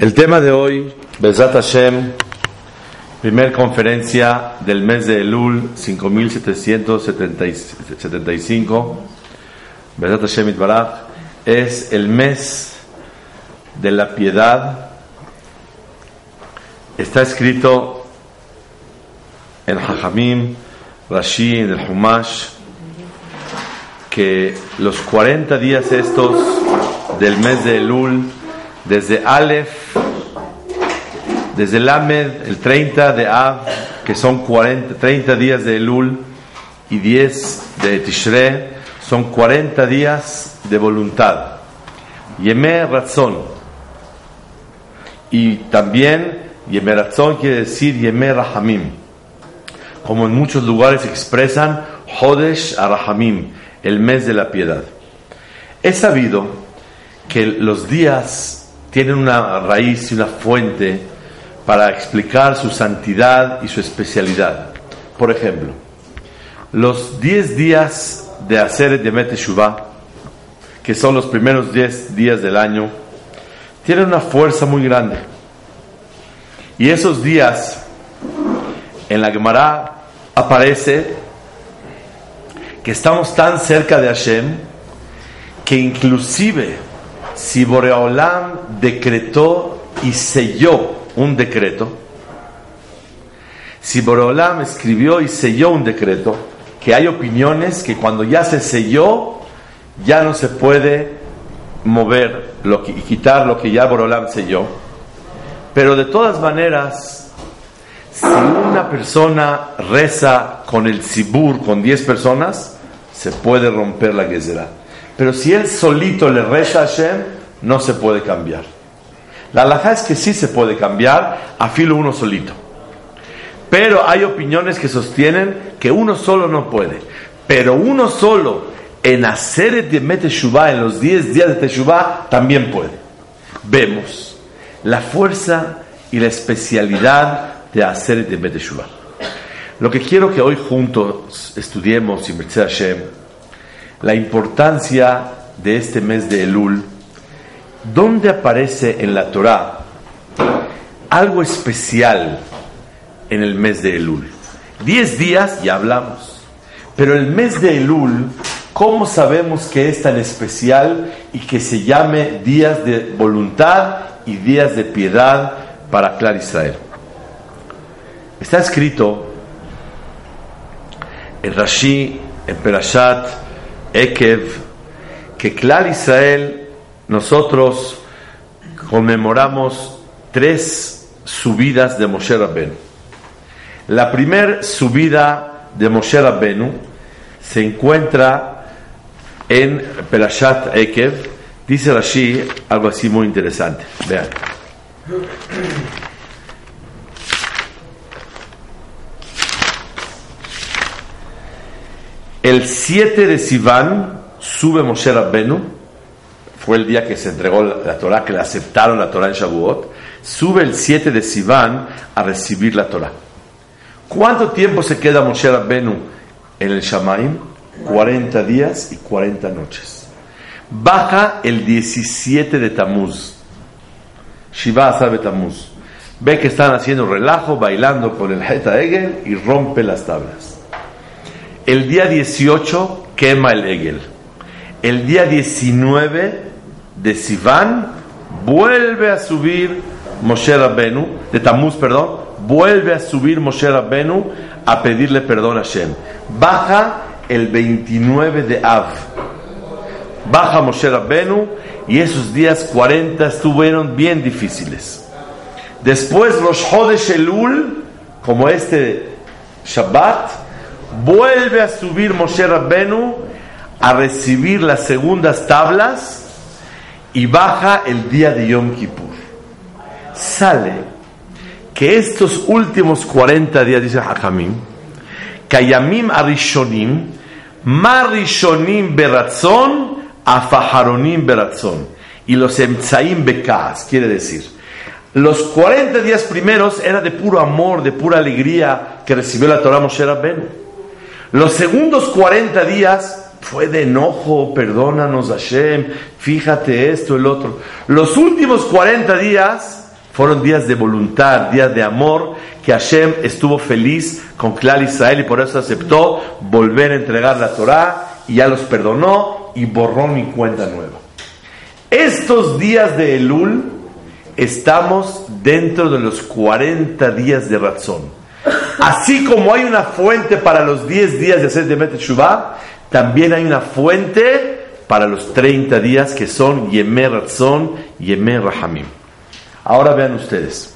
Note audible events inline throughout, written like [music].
El tema de hoy, Bezat Hashem, primer conferencia del mes de Elul 5775, Bezat Hashem Itbaraj, es el mes de la piedad. Está escrito en Jajamim, Rashi, en el Humash, que los 40 días estos del mes de Elul, desde Aleph, desde Lamed, el 30 de Av, que son 40, 30 días de Elul, y 10 de Tishre, son 40 días de voluntad. Yemé Razón. Y también Yemé Razón quiere decir Yemé Rahamim. Como en muchos lugares expresan Hodesh Arahamim, el mes de la piedad. He sabido que los días tienen una raíz y una fuente para explicar su santidad y su especialidad. Por ejemplo, los 10 días de hacer de que son los primeros 10 días del año, tienen una fuerza muy grande. Y esos días, en la Gemara aparece que estamos tan cerca de Hashem que inclusive si Boreolam decretó y selló un decreto, si Boreolam escribió y selló un decreto, que hay opiniones que cuando ya se selló, ya no se puede mover lo que, y quitar lo que ya Boreolam selló. Pero de todas maneras, si una persona reza con el Sibur, con 10 personas, se puede romper la Gezerah. Pero si él solito le reza a Hashem, no se puede cambiar. La alhaja es que sí se puede cambiar a filo uno solito. Pero hay opiniones que sostienen que uno solo no puede. Pero uno solo en hacer de Meteshuvah, en los 10 días de Teshuvah, también puede. Vemos la fuerza y la especialidad de hacer de Meteshuvah. Lo que quiero que hoy juntos estudiemos, y Hashem, la importancia de este mes de Elul, donde aparece en la Torah algo especial en el mes de Elul. Diez días ya hablamos, pero el mes de Elul, ¿cómo sabemos que es tan especial y que se llame días de voluntad y días de piedad para Clar Israel? Está escrito en Rashi, en Perashat, Ekev, que Clar Israel, nosotros conmemoramos tres subidas de Moshe Rabbeinu. La primera subida de Moshe Rabbeinu se encuentra en Perashat Ekev. Dice Rashi algo así muy interesante. Vean. El 7 de Sivan sube Moshe Rabbenu, fue el día que se entregó la Torah, que le aceptaron la Torah en Shavuot. Sube el 7 de Sivan a recibir la Torah. ¿Cuánto tiempo se queda Moshe Rabbenu en el Shamaim? 40 días y 40 noches. Baja el 17 de Tamuz. Shiva sabe Tamuz. Ve que están haciendo relajo, bailando con el Heta Egel y rompe las tablas. El día 18 quema el Egel. El día 19 de Sivan vuelve a subir Moshe Rabbenu, de Tamuz, perdón, vuelve a subir Moshe Rabbenu a pedirle perdón a Hashem. Baja el 29 de Av. Baja Moshe Rabbenu y esos días 40 estuvieron bien difíciles. Después los Hodesh Elul, como este Shabbat, vuelve a subir Moshe Rabbenu a recibir las segundas tablas y baja el día de Yom Kippur. Sale que estos últimos 40 días, dice Hakamim, Kayamim Arishonim, Marishonim Beratzon, Afaharonim Beratzon, y los Emtzaim Bekas, quiere decir, los 40 días primeros era de puro amor, de pura alegría que recibió la Torah Moshe Rabbeinu. Los segundos 40 días fue de enojo, perdónanos Hashem, fíjate esto, el otro. Los últimos 40 días fueron días de voluntad, días de amor, que Hashem estuvo feliz con Clar Israel y por eso aceptó volver a entregar la Torah y ya los perdonó y borró mi cuenta nueva. Estos días de Elul estamos dentro de los 40 días de razón. Así como hay una fuente para los 10 días de hacer de Shuvah, también hay una fuente para los 30 días que son Yemer Ratzon, Yemer Rahamim. Ahora vean ustedes,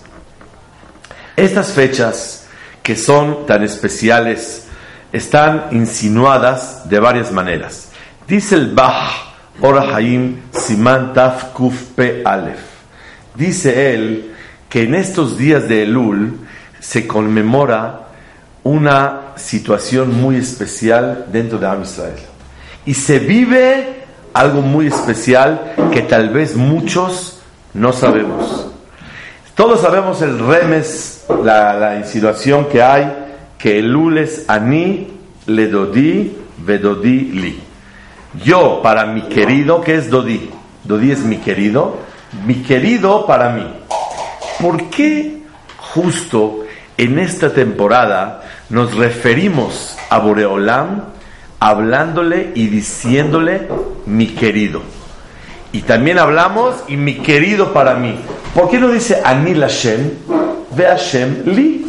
estas fechas que son tan especiales están insinuadas de varias maneras. Dice el Bach Orahaim Siman Taf Kuf Pe Alef. Dice él que en estos días de Elul se conmemora una situación muy especial dentro de Am Israel. Y se vive algo muy especial que tal vez muchos no sabemos. Todos sabemos el remes, la, la insinuación que hay, que el lules ani le dodi vedodi li. Yo para mi querido, ¿qué es dodi? Dodi es mi querido, mi querido para mí. ¿Por qué justo en esta temporada nos referimos a Boreolam hablándole y diciéndole mi querido. Y también hablamos y mi querido para mí. ¿Por qué no dice Anil Hashem? Ve Hashem li.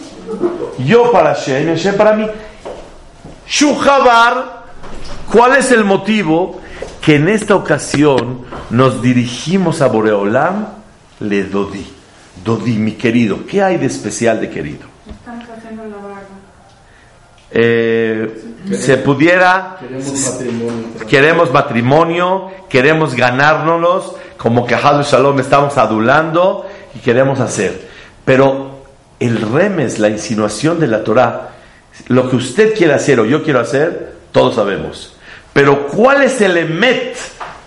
Yo para Hashem y Hashem para mí. Shuhabar, ¿cuál es el motivo que en esta ocasión nos dirigimos a Boreolam? Le dodi. Dodi, mi querido. ¿Qué hay de especial de querido? Eh, se pudiera, queremos matrimonio, queremos, ganárnoslos, como que Hadul Shalom estamos adulando y queremos hacer. Pero el remes, la insinuación de la Torah, lo que usted quiere hacer o yo quiero hacer, todos sabemos. Pero ¿cuál es el emet?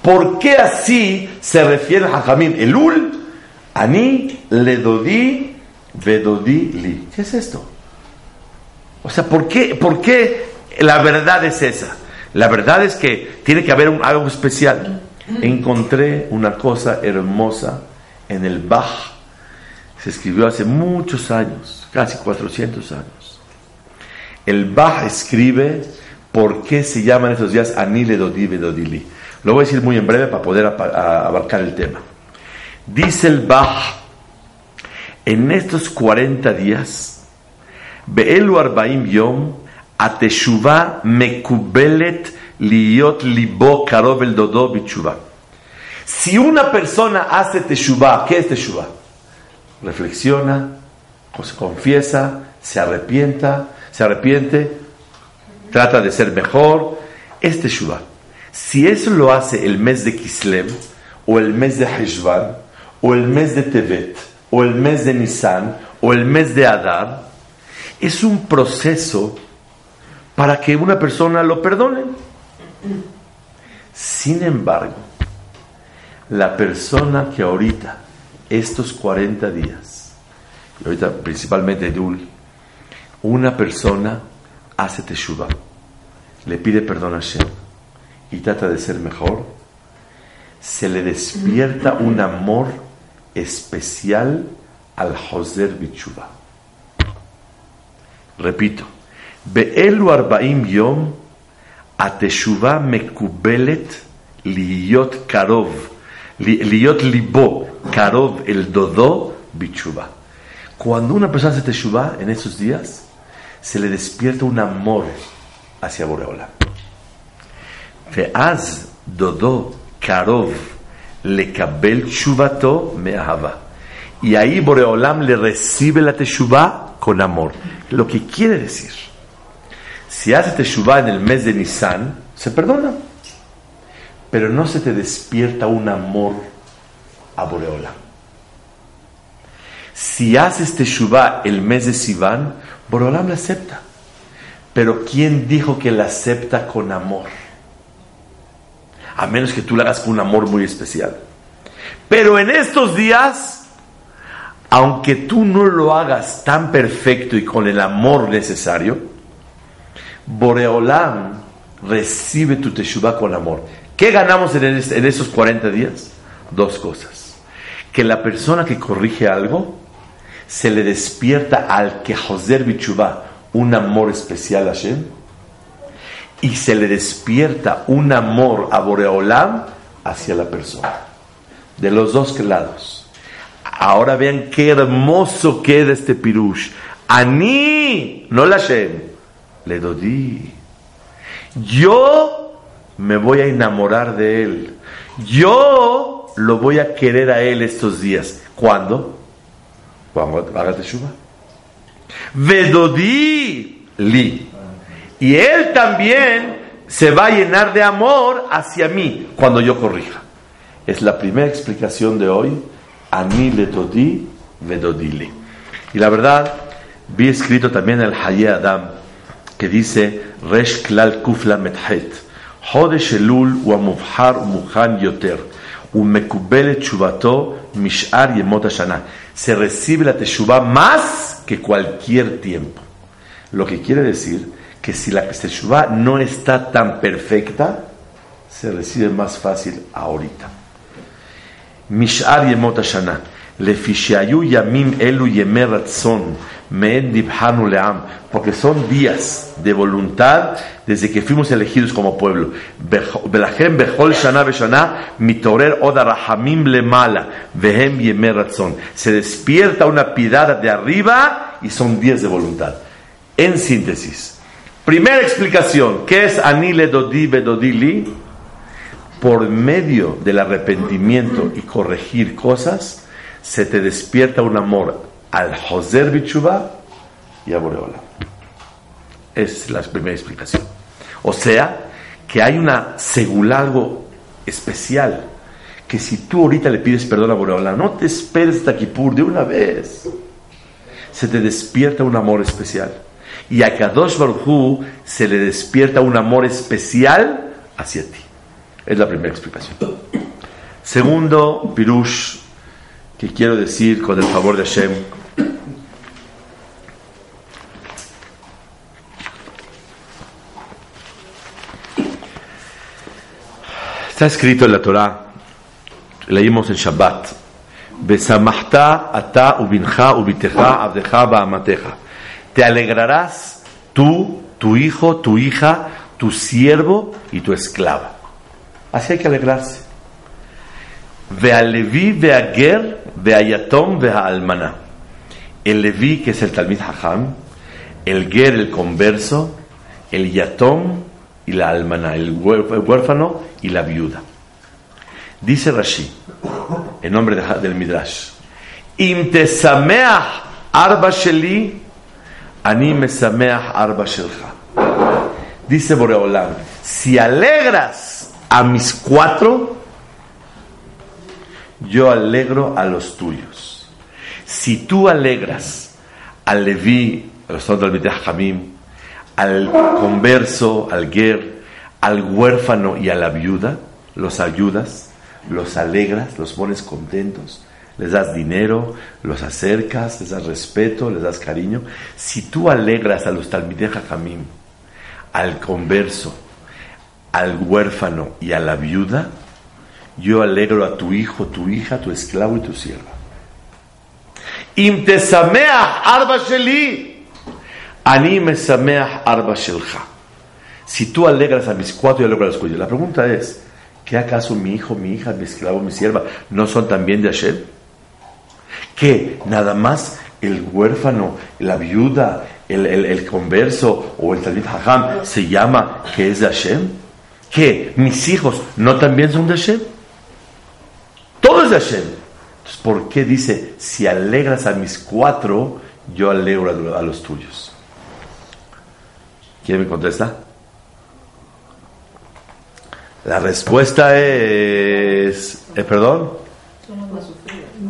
¿Por qué así se refiere a Jamín? Elul, Ani, Ledodi, Vedodi, Li. ¿Qué es esto? O sea, ¿por qué, ¿por qué la verdad es esa? La verdad es que tiene que haber algo especial. Encontré una cosa hermosa en el Bach. Se escribió hace muchos años, casi 400 años. El Bach escribe por qué se llaman estos días Anile Dodi Dodili. Lo voy a decir muy en breve para poder abarcar el tema. Dice el Bach, en estos 40 días, Si una persona hace teshuva, ¿qué es teshuva? Reflexiona, se confiesa, se arrepienta, se arrepiente, trata de ser mejor, es teshuva. Si eso lo hace el mes de Kislev, o el mes de Heshvan, o el mes de Tevet, o el mes de Nisan, o el mes de Adar, es un proceso para que una persona lo perdone. Sin embargo, la persona que ahorita, estos 40 días, y ahorita principalmente Dul, una persona hace teshuva, le pide perdón a Shem y trata de ser mejor, se le despierta un amor especial al Joser Bichuva. Repito, Be'elu arbaim yom ateshuva mekubelet liyot karov, liyot libo karov el dodo bichuva. Cuando una persona hace teshuva en esos días, se le despierta un amor hacia Boreola. Ve'az dodo karov lekabel shuvato me'ahava. Y ahí Boreolam le recibe la teshuva con amor. Lo que quiere decir, si hace teshuva en el mes de Nisan, se perdona. Pero no se te despierta un amor a Boreola. Si haces Teshuvah el mes de Sivan, Boreolam la acepta. Pero ¿quién dijo que la acepta con amor? A menos que tú la hagas con un amor muy especial. Pero en estos días, aunque tú no lo hagas tan perfecto y con el amor necesario, Boreolam recibe tu Teshuvah con amor. ¿Qué ganamos en, esos 40 días? Dos cosas. Que la persona que corrige algo se le despierta al que Joser Bichuvah un amor especial a Hashem y se le despierta un amor a Boreolam hacia la persona. De los dos lados. Ahora vean qué hermoso queda este pirush. Ani, no la Hashem, le dodí. Yo me voy a enamorar de él. Yo lo voy a querer a él estos días. ¿Cuándo? Cuando haga teshuva. Vedodí li. Y él también se va a llenar de amor hacia mí cuando yo corrija. Es la primera explicación de hoy. Ani le dodí, vedodili. Y la verdad, vi escrito también el Haye Adam que dice Resh Klal Kufla Methet. Hodesh Elul u Amufhar Muhan Yoter. Umekubele Chubato Mishar Yemot Shana. Se recibe la Teshuvah más que cualquier tiempo. Lo que quiere decir que si la Teshuvah no está tan perfecta, se recibe más fácil ahorita. Mishar Yemot Shana. Lefishayu Yamim Elu Yemer Ratzon porque son días de voluntad desde que fuimos elegidos como pueblo. Se despierta una piedad de arriba y son días de voluntad. En síntesis, primera explicación, ¿qué es Anile Dodi Bedodili? Por medio del arrepentimiento y corregir cosas, se te despierta un amor al Joser Bichuba y a Boreola. Es la primera explicación. O sea, que hay una segula, algo especial, que si tú ahorita le pides perdón a Boreola, no te esperes hasta de una vez. Se te despierta un amor especial. Y a Kadosh Baruj se le despierta un amor especial hacia ti. Es la primera explicación. Segundo, Pirush, que quiero decir con el favor de Hashem, Está escrito en la Torah, leímos en Shabbat, Besamachta ata. Te alegrarás tú, tu hijo, tu hija, tu siervo y tu esclava. Así hay que alegrarse. Ve'alevi ve'ager ve'ayatom ve'almana. El Levi, que es el Talmid Hacham, el Ger, el converso, el Yatom y la almana, el huérfano y la viuda. Dice Rashi, en nombre del Midrash, Im arba sheli, ani arba shelcha. Dice Boreolam, si alegras a mis cuatro, yo alegro a los tuyos. Si tú alegras al Leví, a los del Hamim, al converso, al guer, al huérfano y a la viuda, los ayudas, los alegras, los pones contentos, les das dinero, los acercas, les das respeto, les das cariño. Si tú alegras a los talmideja jamim, al converso, al huérfano y a la viuda, yo alegro a tu hijo, tu hija, tu esclavo y tu sierva. arba arba Si tú alegras a mis cuatro, yo alegro a los cuyos. La pregunta es, ¿qué acaso mi hijo, mi hija, mi esclavo, mi sierva no son también de Hashem? ¿Qué? Nada más el huérfano, la viuda, el, converso o el talib hajam se llama que es de Hashem? ¿Qué? ¿Mis hijos no también son de Hashem? Todo es de Hashem. Entonces, ¿por qué dice, si alegras a mis cuatro, yo alegro a los tuyos? ¿Quién me contesta? La respuesta es, eh, perdón,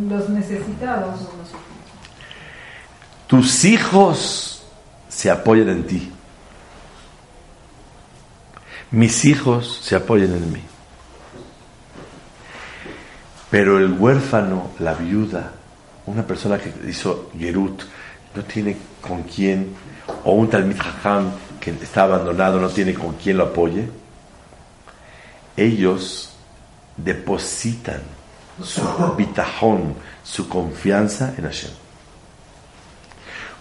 los necesitados. Tus hijos se apoyan en ti. Mis hijos se apoyan en mí. Pero el huérfano, la viuda, una persona que hizo Gerut, no tiene con quién, o un Talmid Hajam que está abandonado, no tiene con quién lo apoye, ellos depositan su bitajón, su confianza en Hashem.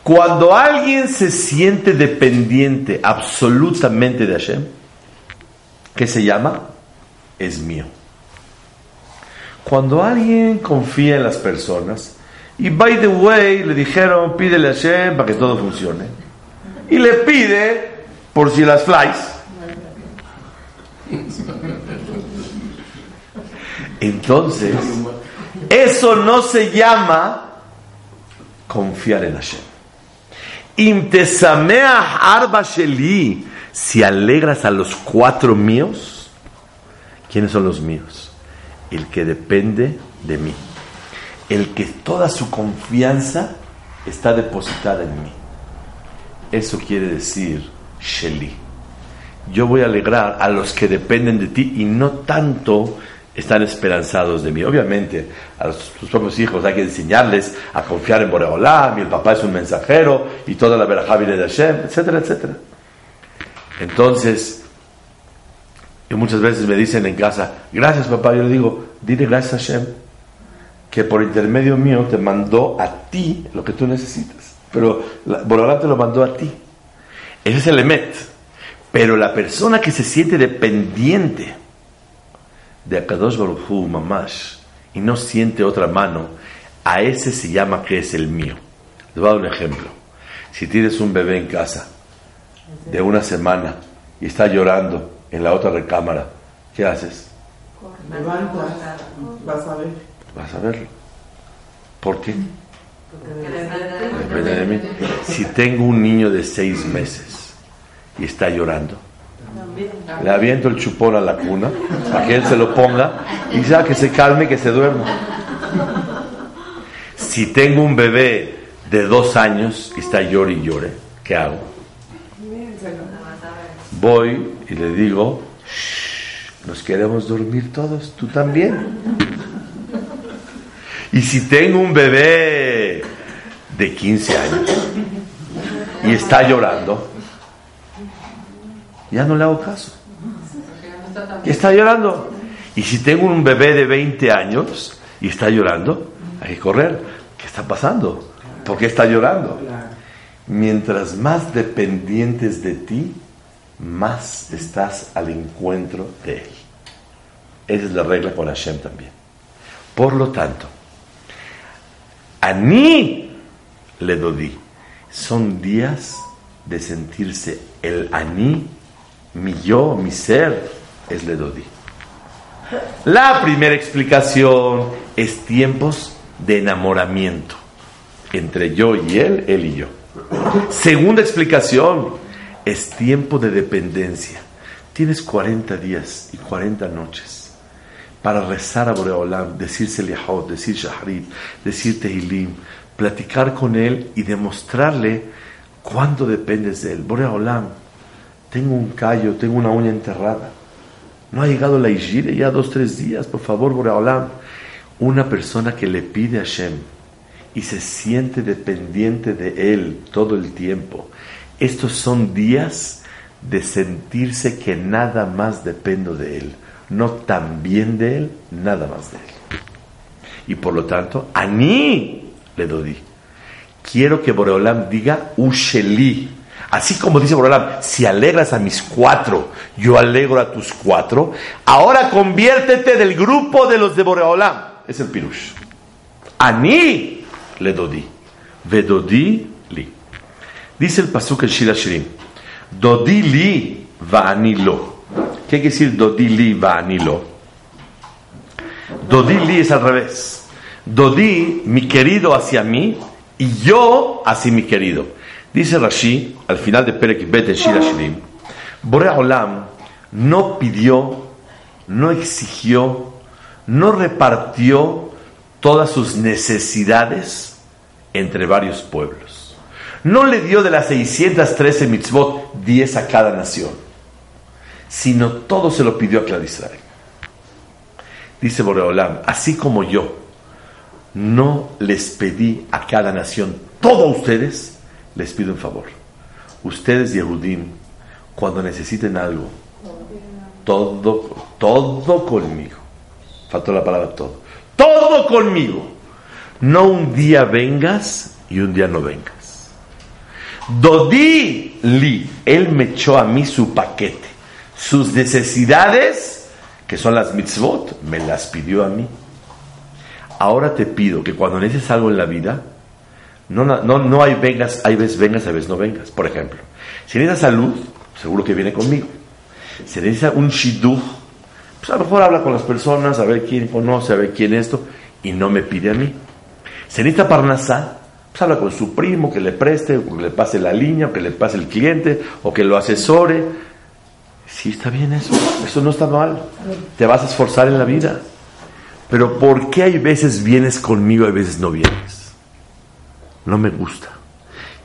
Cuando alguien se siente dependiente absolutamente de Hashem, ¿qué se llama? Es mío. Cuando alguien confía en las personas, y by the way, le dijeron, pídele a Hashem para que todo funcione, y le pide por si las flies. Entonces, eso no se llama confiar en Hashem. arba sheli, si alegras a los cuatro míos, ¿quiénes son los míos? El que depende de mí, el que toda su confianza está depositada en mí. Eso quiere decir Sheli. Yo voy a alegrar a los que dependen de ti y no tanto están esperanzados de mí. Obviamente, a tus propios hijos hay que enseñarles a confiar en Boreolam, y el papá es un mensajero, y toda la verajá viene de Hashem, etcétera, etcétera. Entonces, y muchas veces me dicen en casa, gracias papá, yo le digo, dile gracias a Hashem, que por intermedio mío te mandó a ti lo que tú necesitas. Pero Boreolam te lo mandó a ti. Ese es el emet. Pero la persona que se siente dependiente, de Akadosh Baruj Mamash y no siente otra mano, a ese se llama que es el mío. Les voy a dar un ejemplo. Si tienes un bebé en casa de una semana y está llorando en la otra recámara, ¿qué haces? vas a ver. Vas a verlo. ¿Por qué? Depende de mí. Si tengo un niño de seis meses y está llorando, le aviento el chupón a la cuna para que él se lo ponga y ya que se calme, que se duerma. Si tengo un bebé de dos años y está llore y llore, ¿qué hago? Voy y le digo, nos queremos dormir todos, tú también. Y si tengo un bebé de 15 años y está llorando, ya no le hago caso. Y está llorando. Y si tengo un bebé de 20 años y está llorando, hay que correr. ¿Qué está pasando? ¿Por qué está llorando? Mientras más dependientes de ti, más estás al encuentro de Él. Esa es la regla con Hashem también. Por lo tanto, a mí le doy. Son días de sentirse el aní mi yo, mi ser, es Ledodi. La primera explicación es tiempos de enamoramiento entre yo y él, él y yo. Segunda explicación es tiempo de dependencia. Tienes 40 días y 40 noches para rezar a Boreolam, decir Selihot, decir Shahrid, decir Tehilim, platicar con él y demostrarle cuánto dependes de él. Boreolam, tengo un callo, tengo una uña enterrada. No ha llegado la Ijire ya dos, tres días, por favor, Boreolam. Una persona que le pide a Hashem y se siente dependiente de él todo el tiempo. Estos son días de sentirse que nada más dependo de él. No tan bien de él, nada más de él. Y por lo tanto, a mí le doy. Quiero que Boreolam diga Usheli Así como dice Borolam, si alegras a mis cuatro, yo alegro a tus cuatro. Ahora conviértete del grupo de los de Boreolam. Es el pirush. Ani le dodi. Vedodi li. Dice el pasuk el Shira Shirim. Dodi li va lo. ¿Qué quiere decir dodi li va lo? Dodi li es al revés. Dodi, mi querido hacia mí, y yo hacia mi querido. Dice Rashi, al final de Perek Bet Shira Shirim, Borea Olam no pidió, no exigió, no repartió todas sus necesidades entre varios pueblos. No le dio de las 613 mitzvot 10 a cada nación, sino todo se lo pidió a Clar Israel. Dice Boreolam, así como yo no les pedí a cada nación, todo a ustedes, les pido un favor. Ustedes, Yehudim, cuando necesiten algo, todo, todo conmigo. Faltó la palabra todo. Todo conmigo. No un día vengas y un día no vengas. Dodí li, él me echó a mí su paquete. Sus necesidades, que son las mitzvot, me las pidió a mí. Ahora te pido que cuando necesites algo en la vida, no, no, no hay vengas, hay veces vengas, hay veces no vengas. Por ejemplo, si necesitas salud, seguro que viene conmigo. Si necesitas un shidduch, pues a lo mejor habla con las personas, a ver quién conoce, a ver quién esto, y no me pide a mí. Si necesita parnasá, pues habla con su primo, que le preste, o que le pase la línea, o que le pase el cliente, o que lo asesore. Sí, está bien eso, eso no está mal. Te vas a esforzar en la vida. Pero ¿por qué hay veces vienes conmigo y hay veces no vienes? No me gusta.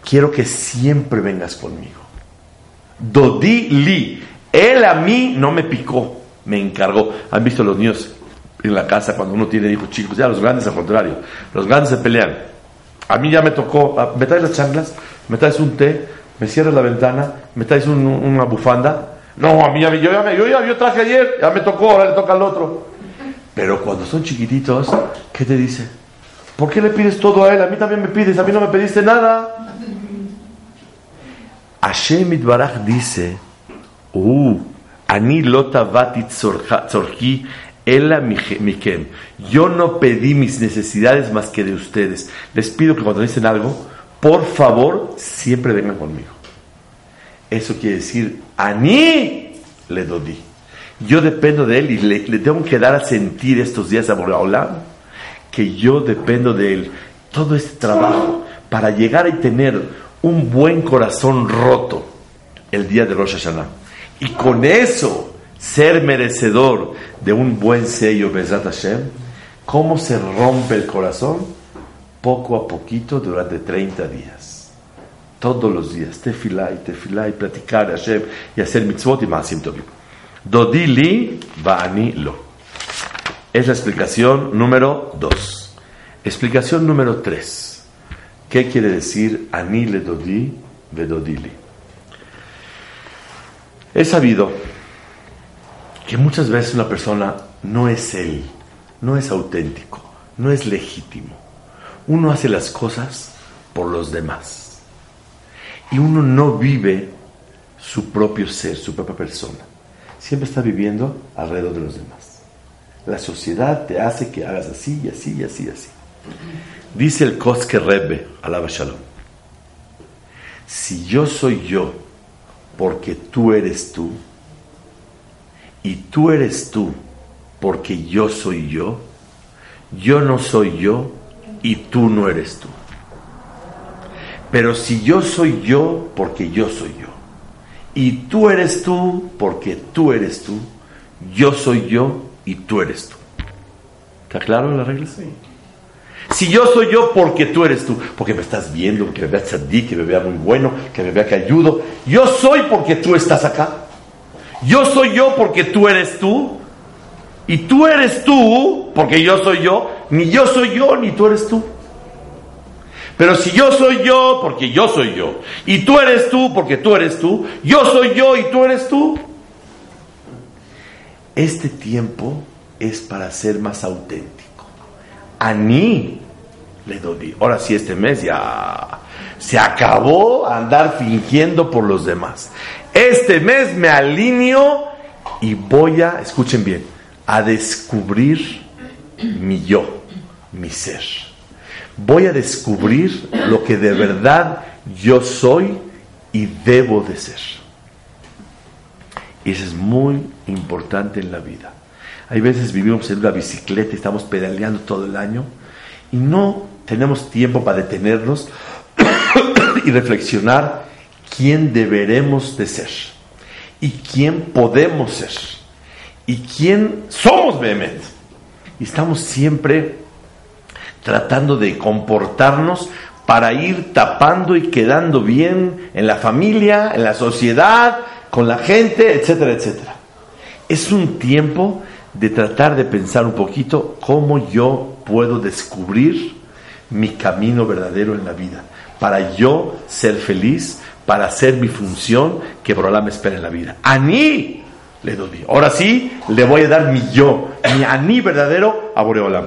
Quiero que siempre vengas conmigo. Dodi li. Él a mí no me picó, me encargó. ¿Han visto los niños en la casa cuando uno tiene hijos chicos? Ya los grandes al contrario. Los grandes se pelean. A mí ya me tocó, ah, me traes las chanclas, me traes un té, me cierras la ventana, me traes una bufanda. No, a mí, a mí yo, ya me, yo, ya, yo traje ayer, ya me tocó, ahora le toca al otro. Pero cuando son chiquititos, ¿qué te dice? ¿Por qué le pides todo a él? A mí también me pides, a mí no me pediste nada. [laughs] Hashem Itbaraj dice, uh, ani lotavati tzorki ela mikem. Yo no pedí mis necesidades más que de ustedes. Les pido que cuando dicen algo, por favor, siempre vengan conmigo. Eso quiere decir, ani le dodí. Yo dependo de él y le, tengo que dar a sentir estos días a que yo dependo de él. Todo este trabajo para llegar y tener un buen corazón roto el día de Rosh Hashanah. Y con eso ser merecedor de un buen sello, Bezat Hashem, ¿cómo se rompe el corazón? Poco a poquito durante 30 días. Todos los días, tefilá y tefilá y platicar a Hashem y hacer mitzvot y más Dodili ba'ani lo. Es la explicación número 2. Explicación número 3. ¿Qué quiere decir ani le dodi vedodili? He sabido que muchas veces una persona no es él, no es auténtico, no es legítimo. Uno hace las cosas por los demás. Y uno no vive su propio ser, su propia persona. Siempre está viviendo alrededor de los demás. La sociedad te hace que hagas así y así y así y así. Dice el Koske Rebbe, alaba Shalom, si yo soy yo porque tú eres tú, y tú eres tú porque yo soy yo, yo no soy yo y tú no eres tú. Pero si yo soy yo porque yo soy yo, y tú eres tú porque tú eres tú, yo soy yo y tú eres tú. ¿Está claro la regla? Sí. Si yo soy yo, porque tú eres tú. Porque me estás viendo, que me veas ti, que me vea muy bueno, que me vea que ayudo. Yo soy porque tú estás acá. Yo soy yo porque tú eres tú. Y tú eres tú porque yo soy yo. Ni yo soy yo, ni tú eres tú. Pero si yo soy yo porque yo soy yo. Y tú eres tú porque tú eres tú. Yo soy yo y tú eres tú. Este tiempo es para ser más auténtico. A mí le doy. Ahora sí, este mes ya se acabó andar fingiendo por los demás. Este mes me alineo y voy a, escuchen bien, a descubrir mi yo, mi ser. Voy a descubrir lo que de verdad yo soy y debo de ser. Y eso es muy importante en la vida. Hay veces vivimos en una bicicleta y estamos pedaleando todo el año y no tenemos tiempo para detenernos [coughs] y reflexionar quién deberemos de ser y quién podemos ser y quién somos Behemet. Y estamos siempre tratando de comportarnos para ir tapando y quedando bien en la familia, en la sociedad, con la gente, etcétera, etcétera. Es un tiempo de tratar de pensar un poquito cómo yo puedo descubrir mi camino verdadero en la vida, para yo ser feliz, para hacer mi función que Borolam me espera en la vida. Aní le doy. Ahora sí, le voy a dar mi yo, mi aní verdadero a Boreolam.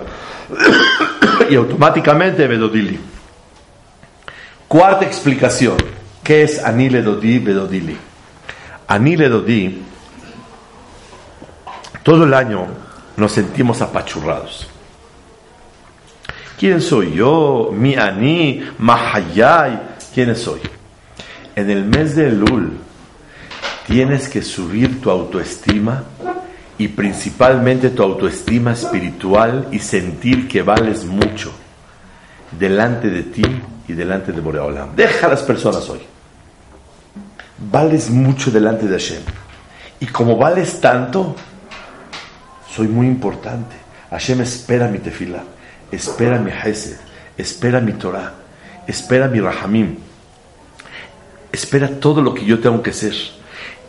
[coughs] y automáticamente Bedodili. Cuarta explicación. ¿Qué es aní le dodí, Bedodili? Aní le dodí, todo el año nos sentimos apachurrados. ¿Quién soy yo? Mi aní, mahayay. ¿Quién soy? En el mes de Lul tienes que subir tu autoestima y principalmente tu autoestima espiritual y sentir que vales mucho delante de ti y delante de Boreolam. Deja a las personas hoy. Vales mucho delante de Hashem. Y como vales tanto, soy muy importante. Hashem espera mi tefila, espera mi hesed, espera mi Torah, espera mi rahamim, espera todo lo que yo tengo que ser.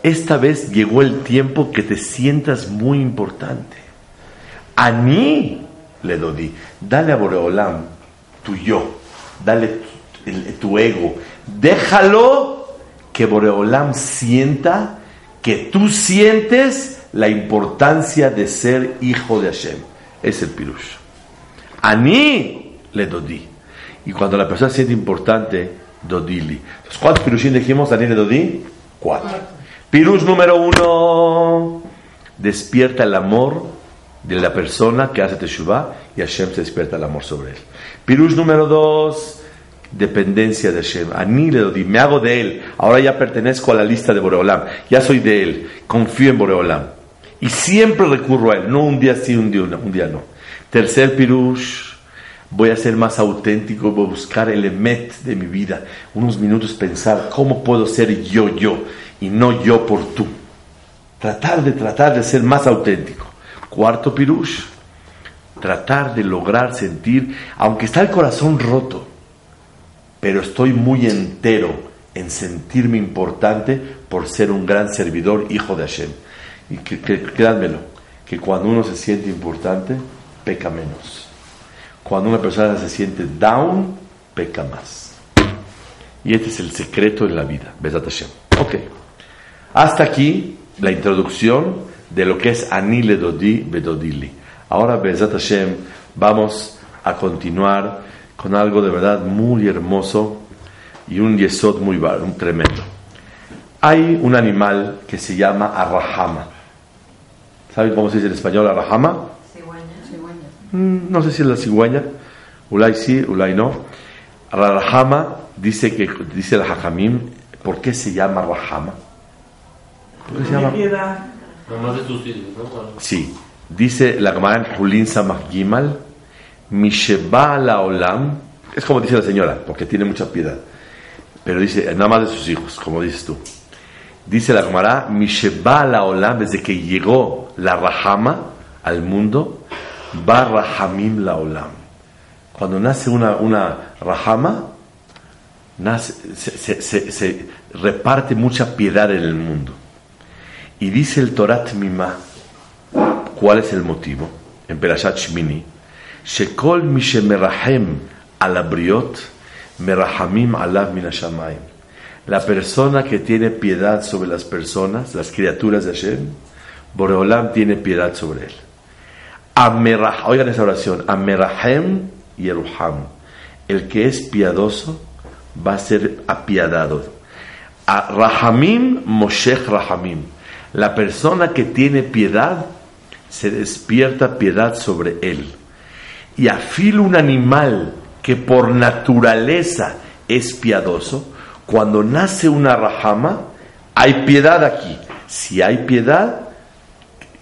Esta vez llegó el tiempo que te sientas muy importante. A mí le doy. Dale a Boreolam tu yo, dale tu ego. Déjalo que Boreolam sienta que tú sientes la importancia de ser hijo de Hashem. Es el pirush. A mí le dodí. Y cuando la persona siente importante, dodili. ¿cuántos pirushim dijimos? ¿A le dodí? Cuatro. Pirush número uno, despierta el amor de la persona que hace Teshuvah y Hashem se despierta el amor sobre él. Pirush número dos, dependencia de Hashem. A mí le doy, me hago de él. Ahora ya pertenezco a la lista de Boreolam. Ya soy de él. Confío en Boreolam. Y siempre recurro a él. No un día sí, un día, no, un día no. Tercer Pirush, voy a ser más auténtico, voy a buscar el emet de mi vida. Unos minutos pensar cómo puedo ser yo, yo y no yo por tú. Tratar de tratar de ser más auténtico. Cuarto pirush, tratar de lograr sentir, aunque está el corazón roto, pero estoy muy entero en sentirme importante por ser un gran servidor, hijo de Hashem. Y que, que, créanmelo, que cuando uno se siente importante, peca menos. Cuando una persona se siente down, peca más. Y este es el secreto de la vida. Besat Hashem. Ok. Hasta aquí la introducción de lo que es Anile Dodi Bedodili. Ahora, Bezat Hashem, vamos a continuar con algo de verdad muy hermoso y un yesod muy un tremendo. Hay un animal que se llama arrahama. ¿Saben cómo se dice en español arrahama? Mm, no sé si es la cigüeña. Ulay sí, ulay no. Arrahama dice que dice el hajamim, ¿por qué se llama arrahama? ¿Por qué se llama? Sí, dice la Gemara en Julin Samach Gimal, Misheba la Olam, es como dice la señora, porque tiene mucha piedad, pero dice, nada más de sus hijos, como dices tú. Dice la Gemara, Misheba la Olam, desde que llegó la Rahama al mundo, va Rahamim la Olam. Cuando nace una, una Rahama, nace, se, se, se reparte mucha piedad en el mundo. Y dice el Torat Mima, ¿cuál es el motivo? En Perashat Shmini, Shekol mishemerahem alabriot, merahamim alav minashamayim. La persona que tiene piedad sobre las personas, las criaturas de Hashem, Boreolam tiene piedad sobre él. Amerah, oigan esa oración, Amerahem Yeruham. El que es piadoso va a ser apiadado. A Rahamim Moshech Rahamim la persona que tiene piedad se despierta piedad sobre él. Y afila un animal que por naturaleza es piadoso, cuando nace una rajama, hay piedad aquí. Si hay piedad,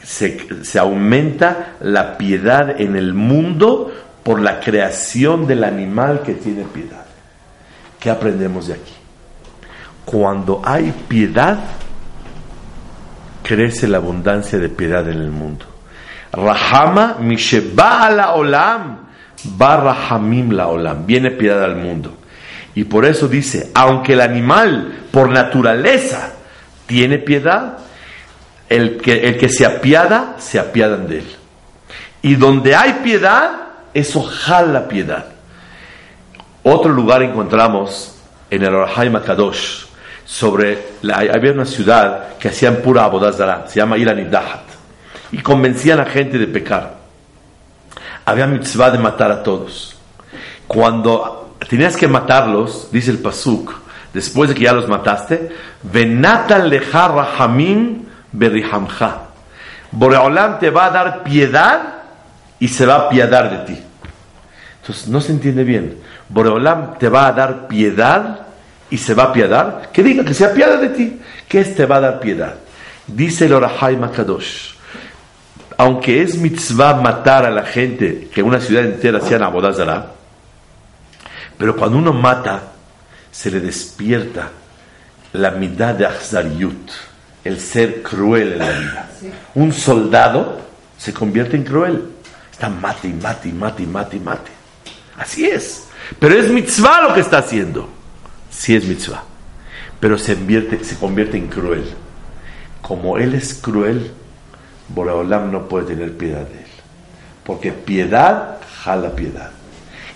se, aumenta la piedad en el mundo por la creación del animal que tiene piedad. ¿Qué aprendemos de aquí? Cuando hay piedad, crece la abundancia de piedad en el mundo. Rahama Misheba la Olam barra hamim la olam, viene piedad al mundo. Y por eso dice, aunque el animal por naturaleza tiene piedad, el que, el que se apiada, se apiadan de él. Y donde hay piedad, eso jala piedad. Otro lugar encontramos en el Orahai Kadosh, sobre había una ciudad que hacían pura abodazara, se llama Iranidahat, y convencían a gente de pecar. Había mitzvah de matar a todos. Cuando tenías que matarlos, dice el Pasuk, después de que ya los mataste, venatan lejar rahamim berihamcha. Boreolam te va a dar piedad y se va a piedar de ti. Entonces, no se entiende bien. Boreolam te va a dar piedad y se va a piedar. Que diga que se apiada de ti. Que te este va a dar piedad. Dice el Orahai Makadosh. Aunque es mitzvah matar a la gente que una ciudad entera sea Abodazara, pero cuando uno mata, se le despierta la mitad de Achzariyut, el ser cruel en la vida. Un soldado se convierte en cruel. Está mate y mate y mate y mate y mate. Así es. Pero es mitzvah lo que está haciendo. Sí es mitzvah. Pero se, se convierte en cruel. Como él es cruel, Boraholam no puede tener piedad de él. Porque piedad jala piedad.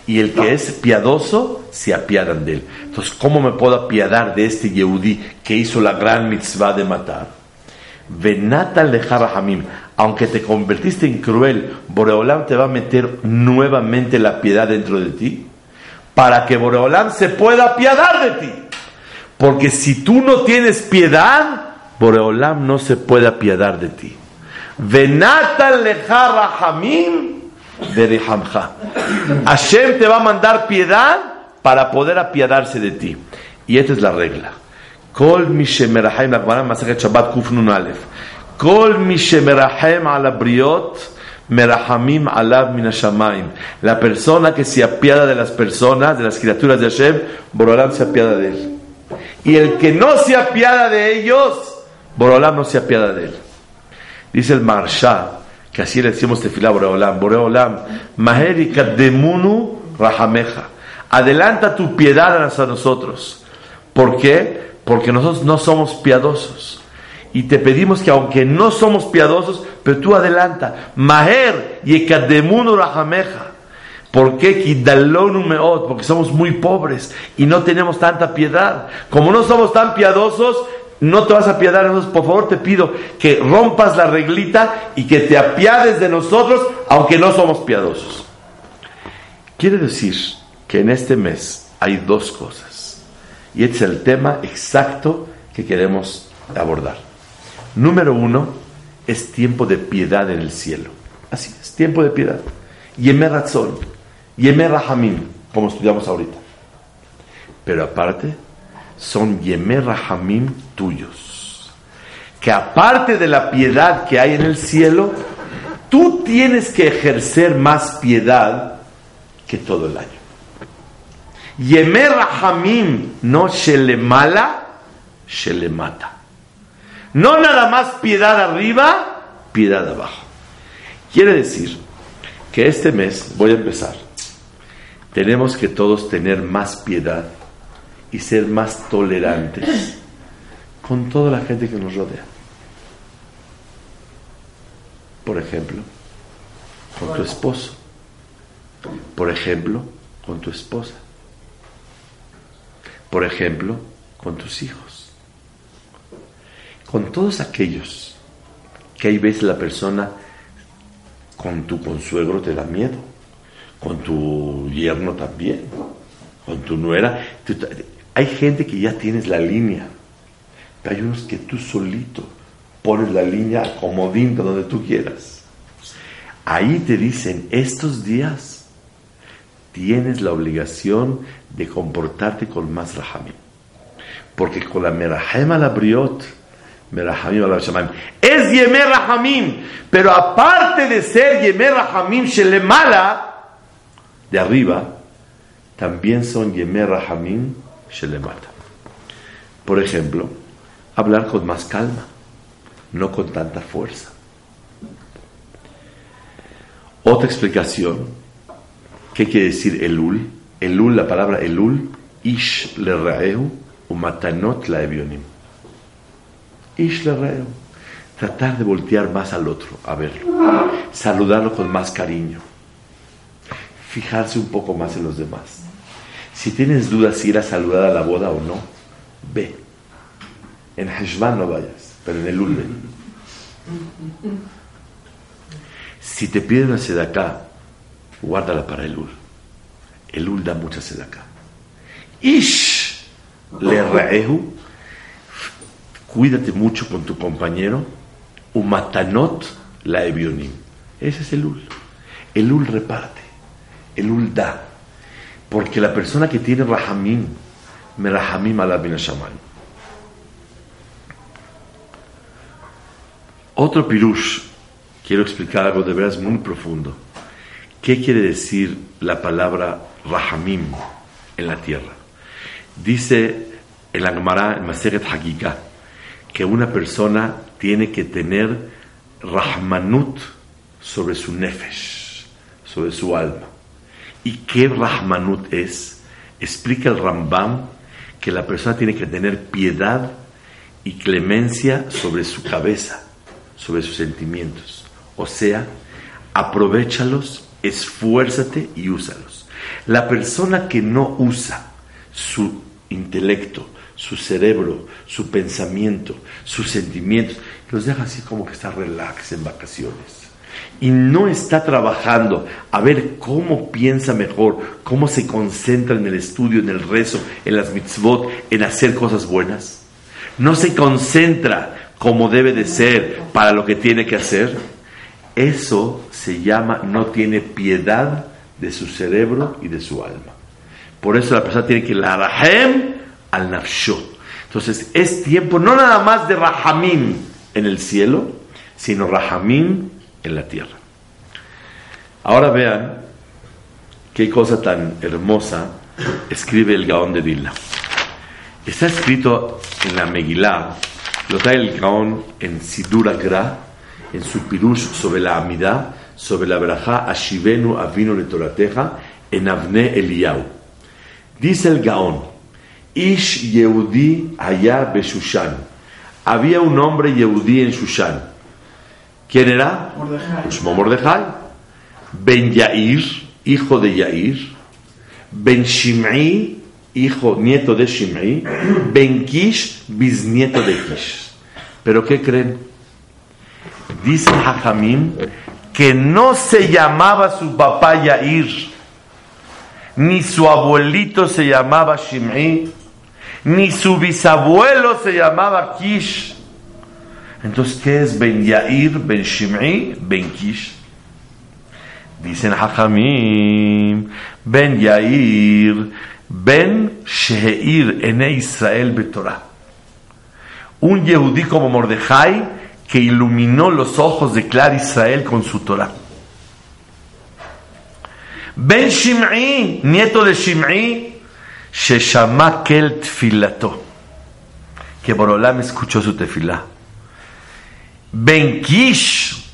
Y el que es piadoso, se apiadan de él. Entonces, ¿cómo me puedo apiadar de este Yehudi que hizo la gran mitzvah de matar? Venata hamim aunque te convertiste en cruel, Boreolam te va a meter nuevamente la piedad dentro de ti, para que Boreolam se pueda apiadar de ti. Porque si tú no tienes piedad, Boreolam no se puede apiadar de ti. Venata hamim Hashem te va a mandar piedad para poder apiadarse de ti. Y esta es la regla. Kol mi shemerahaim la Shabbat kuf nun alef. Kol mi shemerahem ala briot merahamim alav minashamaim. La persona que se apiada de las personas, de las criaturas de Hashem, Borolam se apiada de él. Y el que no se apiada de ellos, Borolam no se apiada de él. Dice el Marsha, que así le decimos tefilá Boreolam, Boreolam, Maheri kademunu rahameja. Adelanta tu piedad hacia nosotros. ¿Por qué? Porque nosotros no somos piadosos. Y te pedimos que aunque no somos piadosos, pero tú adelanta. Maher yekademunu rahameja. ¿Por qué? Porque somos muy pobres y no tenemos tanta piedad. Como no somos tan piadosos, no te vas a apiadar nosotros. Por favor, te pido que rompas la reglita y que te apiades de nosotros, aunque no somos piadosos. Quiere decir que en este mes hay dos cosas. Y este es el tema exacto que queremos abordar. Número uno, es tiempo de piedad en el cielo. Así es, tiempo de piedad. Yemer Ratzon, Yemer Rahamim, como estudiamos ahorita. Pero aparte, son Yemer Rahamim tuyos. Que aparte de la piedad que hay en el cielo, tú tienes que ejercer más piedad que todo el año. Yemer Rahamim no se le mala, se le mata. No nada más piedad arriba, piedad abajo. Quiere decir que este mes, voy a empezar, tenemos que todos tener más piedad y ser más tolerantes con toda la gente que nos rodea. Por ejemplo, con tu esposo. Por ejemplo, con tu esposa. Por ejemplo, con tus hijos con todos aquellos que hay veces la persona con tu consuegro te da miedo, con tu yerno también, con tu nuera. Hay gente que ya tienes la línea, pero hay unos que tú solito pones la línea comodín donde tú quieras. Ahí te dicen, estos días tienes la obligación de comportarte con más rahamim. Porque con la merahem la briot, es Yemer Rahamim, pero aparte de ser Yemer Rahamim Shelemala, de arriba, también son Yemer Rahamim Shelemata. Por ejemplo, hablar con más calma, no con tanta fuerza. Otra explicación, ¿Qué quiere decir Elul? Elul, la palabra Elul, Ish le raeu, umatanot la evionim. Ish le raeu. Tratar de voltear más al otro, a verlo. Saludarlo con más cariño. Fijarse un poco más en los demás. Si tienes dudas si ir a saludar a la boda o no, ve. En Heshvan no vayas, pero en Elul ve. Si te piden una sedacá, guárdala para Elul. Elul da mucha sedacá. Ish le raehu, cuídate mucho con tu compañero. Umatanot la evionim. Ese es Elul. Elul reparte. Elul da. Porque la persona que tiene rahamim, me rahamim ala bin Otro pirush, quiero explicar algo de veras muy profundo. ¿Qué quiere decir la palabra rahamim en la tierra? Dice el Agmará en Maseret Hagigah que una persona tiene que tener rahmanut sobre su nefesh, sobre su alma. ¿Y qué rahmanut es? Explica el Rambam que la persona tiene que tener piedad y clemencia sobre su cabeza sobre sus sentimientos. O sea, aprovechalos, esfuérzate y úsalos. La persona que no usa su intelecto, su cerebro, su pensamiento, sus sentimientos, los deja así como que está relax en vacaciones. Y no está trabajando a ver cómo piensa mejor, cómo se concentra en el estudio, en el rezo, en las mitzvot, en hacer cosas buenas. No se concentra como debe de ser para lo que tiene que hacer, eso se llama no tiene piedad de su cerebro y de su alma. Por eso la persona tiene que la rahem al nafsho. Entonces es tiempo no nada más de rahamim en el cielo, sino rahamim en la tierra. Ahora vean qué cosa tan hermosa escribe el Gaón de Vilna. Está escrito en la Megillah lo trae el Gaón en Sidura Gra, en su pirush sobre la Amidad, sobre la Berajá Ashivenu Avino le Torateja, en Avne Eliyahu. Dice el Gaón, Ish Yehudi allá Beshushan. Había un hombre Yehudi en Shushan. ¿Quién era? Mordejai. Mordejai. Ben Yair, hijo de Yair. Ben Shim'i, hijo, nieto de Shimei, Ben Kish, bisnieto de Kish. ¿Pero qué creen? Dice Hajamim que no se llamaba su papá Yair, ni su abuelito se llamaba Shimei, ni su bisabuelo se llamaba Kish. Entonces, ¿qué es Ben Yair, Ben Shimei, Ben Kish? Dicen Hajamim, Ben Yair Ben Sheheir Ene Israel Betorah. Un Yehudí como Mordejai que iluminó los ojos de Clar Israel con su Torah. Ben Shim'i, nieto de Shim'i, Sheshama Tfilato, que Borolam escuchó su tefilá. Ben Kish,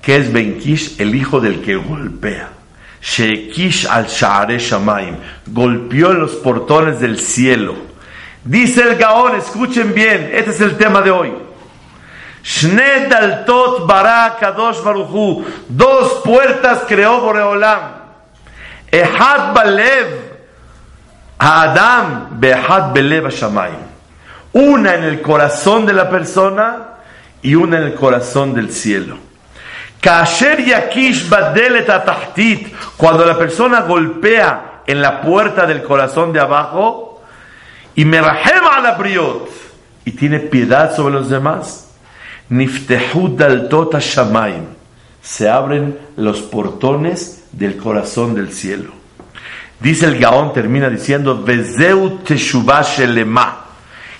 que es Ben Kish, el hijo del que golpea. Shekish al Sha'are Shamaim, golpeó en los portones del cielo. Dice el Gaón, escuchen bien, este es el tema de hoy. Shne daltot bara kadosh baruchu, dos puertas creó Boreolam. Ehad balev, Adam behad belev Shamaim. Una en el corazón de la persona y una en el corazón del cielo. Cuando la persona golpea en la puerta del corazón de abajo, y merahem la briot, y tiene piedad sobre los demás, se abren los portones del corazón del cielo. Dice el Gaón, termina diciendo, Vezeu teshuvah.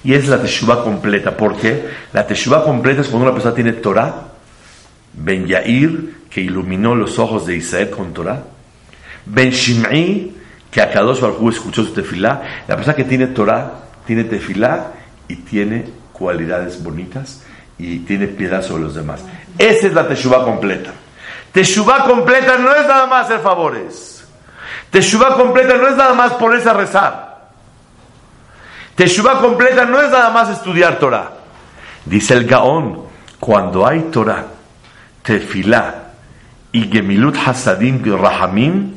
Y es la teshuvah completa. ¿Por qué? La teshuvah completa es cuando una persona tiene Torah, Ben Yair, que iluminó los ojos de Israel con Torah. Ben Shim'i, que a Kadosh Baruj escuchó su tefilá. La persona que tiene Torah, tiene tefilá y tiene cualidades bonitas y tiene piedad sobre los demás. Esa es la Teshuvah completa. Teshuvah completa no es nada más hacer favores. Teshuvah completa no es nada más ponerse a rezar. Teshuvah completa no es nada más estudiar Torah. Dice el Gaón, cuando hay Torah, Tefilá y Gemilut Hasadim Rahamim,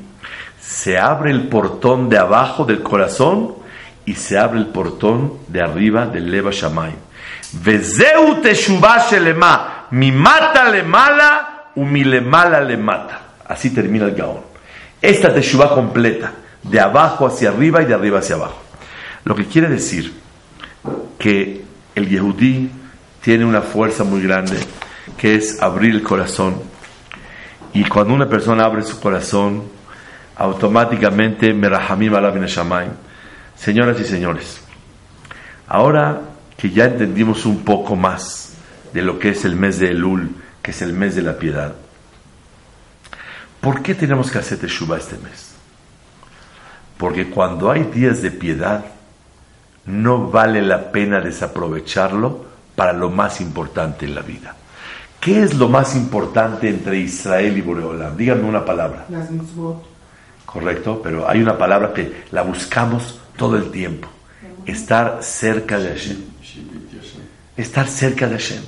se abre el portón de abajo del corazón y se abre el portón de arriba del Leva Shamayim. Vezeu Teshuvah Shelema, mi mata le mala, mi le mala le mata. Así termina el Gaón. Esta Teshuvah completa, de abajo hacia arriba y de arriba hacia abajo. Lo que quiere decir que el Yehudí tiene una fuerza muy grande, que es abrir el corazón. Y cuando una persona abre su corazón, automáticamente Merahamim Alabin. Señoras y señores, ahora que ya entendimos un poco más de lo que es el mes de Elul, que es el mes de la piedad, ¿por qué tenemos que hacer Teshuvah este mes? Porque cuando hay días de piedad, no vale la pena desaprovecharlo para lo más importante en la vida. ¿Qué es lo más importante entre Israel y Boreolam? Díganme una palabra. Correcto, pero hay una palabra que la buscamos todo el tiempo. Estar cerca de Hashem estar cerca de Hashem.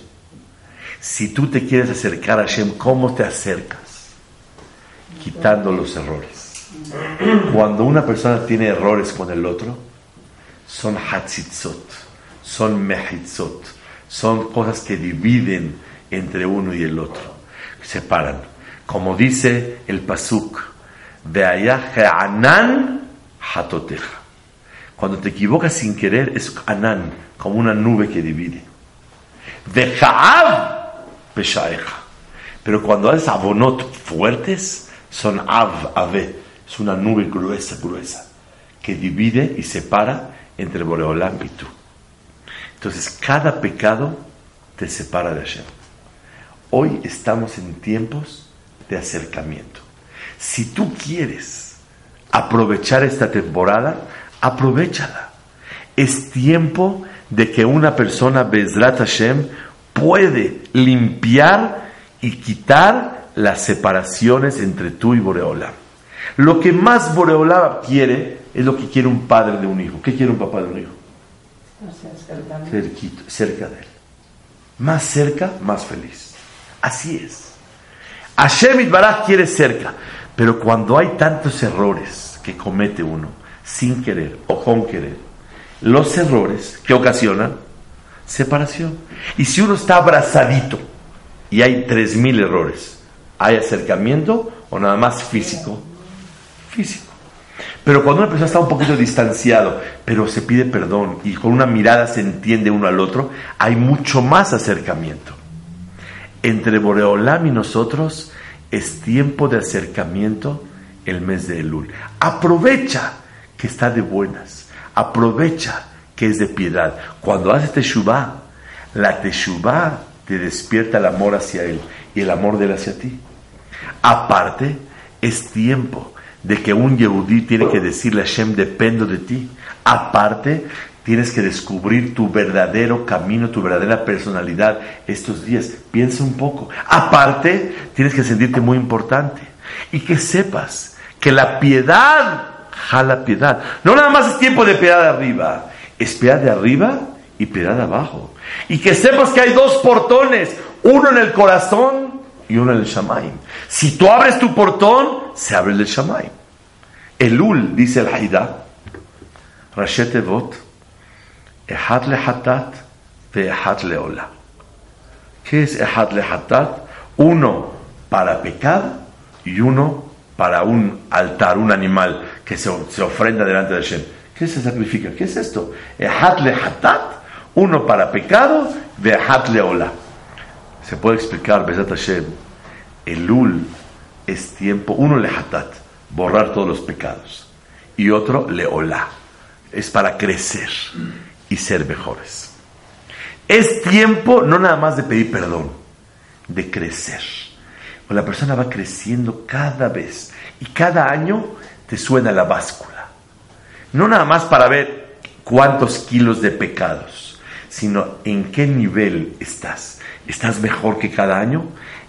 Si tú te quieres acercar a Hashem, ¿cómo te acercas? Quitando los errores. Cuando una persona tiene errores con el otro, son hatzitzot, son mehitzot, son cosas que dividen entre uno y el otro, separan. Como dice el pasuk, de anan hatoteja. Cuando te equivocas sin querer es anan, como una nube que divide. De peshaeja. Pero cuando haces abonot fuertes, son av, ave. Es una nube gruesa, gruesa, que divide y separa entre Boreolam y tú. Entonces, cada pecado te separa de Hashem. Hoy estamos en tiempos de acercamiento. Si tú quieres aprovechar esta temporada, aprovechala. Es tiempo de que una persona, Bezrat Hashem, puede limpiar y quitar las separaciones entre tú y Boreola. Lo que más Boreola quiere es lo que quiere un padre de un hijo. ¿Qué quiere un papá de un hijo? Cerquito, cerca de él. Más cerca, más feliz. Así es. Hashem Itbaraj quiere cerca, pero cuando hay tantos errores que comete uno, sin querer o con querer, los errores que ocasionan separación. Y si uno está abrazadito y hay tres mil errores, ¿hay acercamiento o nada más físico? Físico. Pero cuando una persona está un poquito distanciado, pero se pide perdón y con una mirada se entiende uno al otro, hay mucho más acercamiento. Entre Boreolam y nosotros es tiempo de acercamiento el mes de Elul. Aprovecha que está de buenas Aprovecha que es de piedad. Cuando haces teshuvah, la teshuvah te despierta el amor hacia Él y el amor de Él hacia ti. Aparte, es tiempo de que un Yehudí tiene que decirle a Hashem, dependo de ti. Aparte, tienes que descubrir tu verdadero camino, tu verdadera personalidad estos días. Piensa un poco. Aparte, tienes que sentirte muy importante y que sepas que la piedad jala piedad. No nada más es tiempo de piedad de arriba, es piedad de arriba y piedad de abajo. Y que sepas que hay dos portones, uno en el corazón y uno en el Shamaim. Si tú abres tu portón, se abre el del Shamaim. Elul, dice el Haida, Rashet Evot, Ehat le Hatat, Ehat le Ola. ¿Qué es Ehat le Hatat? Uno para pecado y uno para un altar, un animal que se, ofrenda delante de Hashem. ¿Qué se sacrifica? ¿Qué es esto? Ehat le hatat, uno para pecado, de hat le ola. Se puede explicar, Besat Hashem, Elul es tiempo, uno le hatat, borrar todos los pecados, y otro le ola, es para crecer y ser mejores. Es tiempo no nada más de pedir perdón, de crecer. La persona va creciendo cada vez y cada año te suena la báscula. No nada más para ver cuántos kilos de pecados, sino en qué nivel estás. ¿Estás mejor que cada año?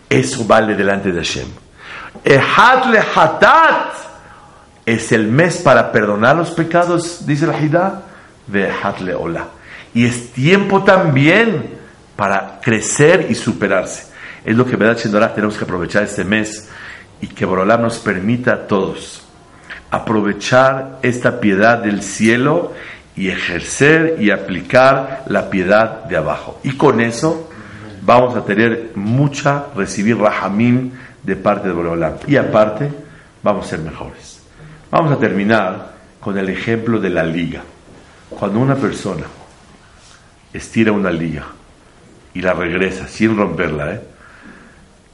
Eso vale delante de Hashem. Ehad le hatat, Es el mes para perdonar los pecados, dice la Hidá, Vehatle Ola. Y es tiempo también para crecer y superarse. Es lo que verdad Shindorah tenemos que aprovechar este mes y que Borolam nos permita a todos aprovechar esta piedad del cielo y ejercer y aplicar la piedad de abajo. Y con eso vamos a tener mucha, recibir rahamim de parte de Borolam. Y aparte, vamos a ser mejores. Vamos a terminar con el ejemplo de la liga. Cuando una persona estira una liga y la regresa sin romperla, ¿eh?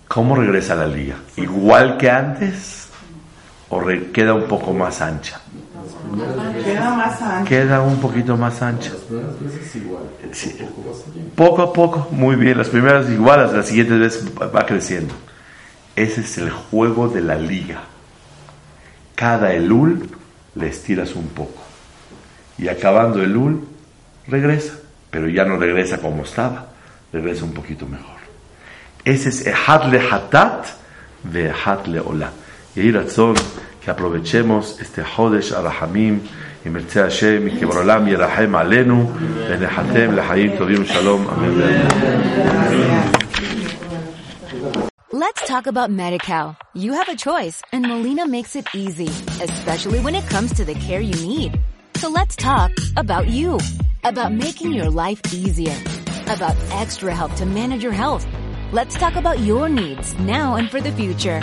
¿cómo regresa la liga? ¿Igual que antes o queda un poco más ancha? Queda más ancha. Queda un poquito más ancha. Sí. Poco a poco, muy bien. Las primeras iguales, las siguientes veces va creciendo. Ese es el juego de la liga. Cada elul le estiras un poco. Y acabando el ul, regresa. Pero ya no regresa como estaba. Regresa un poquito mejor. Ese es Ehad le Hatat ve Ehad le Ola. Y ahí razón aprovechemos este Hodesh Arahamim y Merced Hashem y que Borolam Alenu Benehatem Lehaim Shalom Amén Let's talk about MediCal. You have a choice and Molina makes it easy, especially when it comes to the care you need. So let's talk about you, about making your life easier, about extra help to manage your health. Let's talk about your needs now and for the future.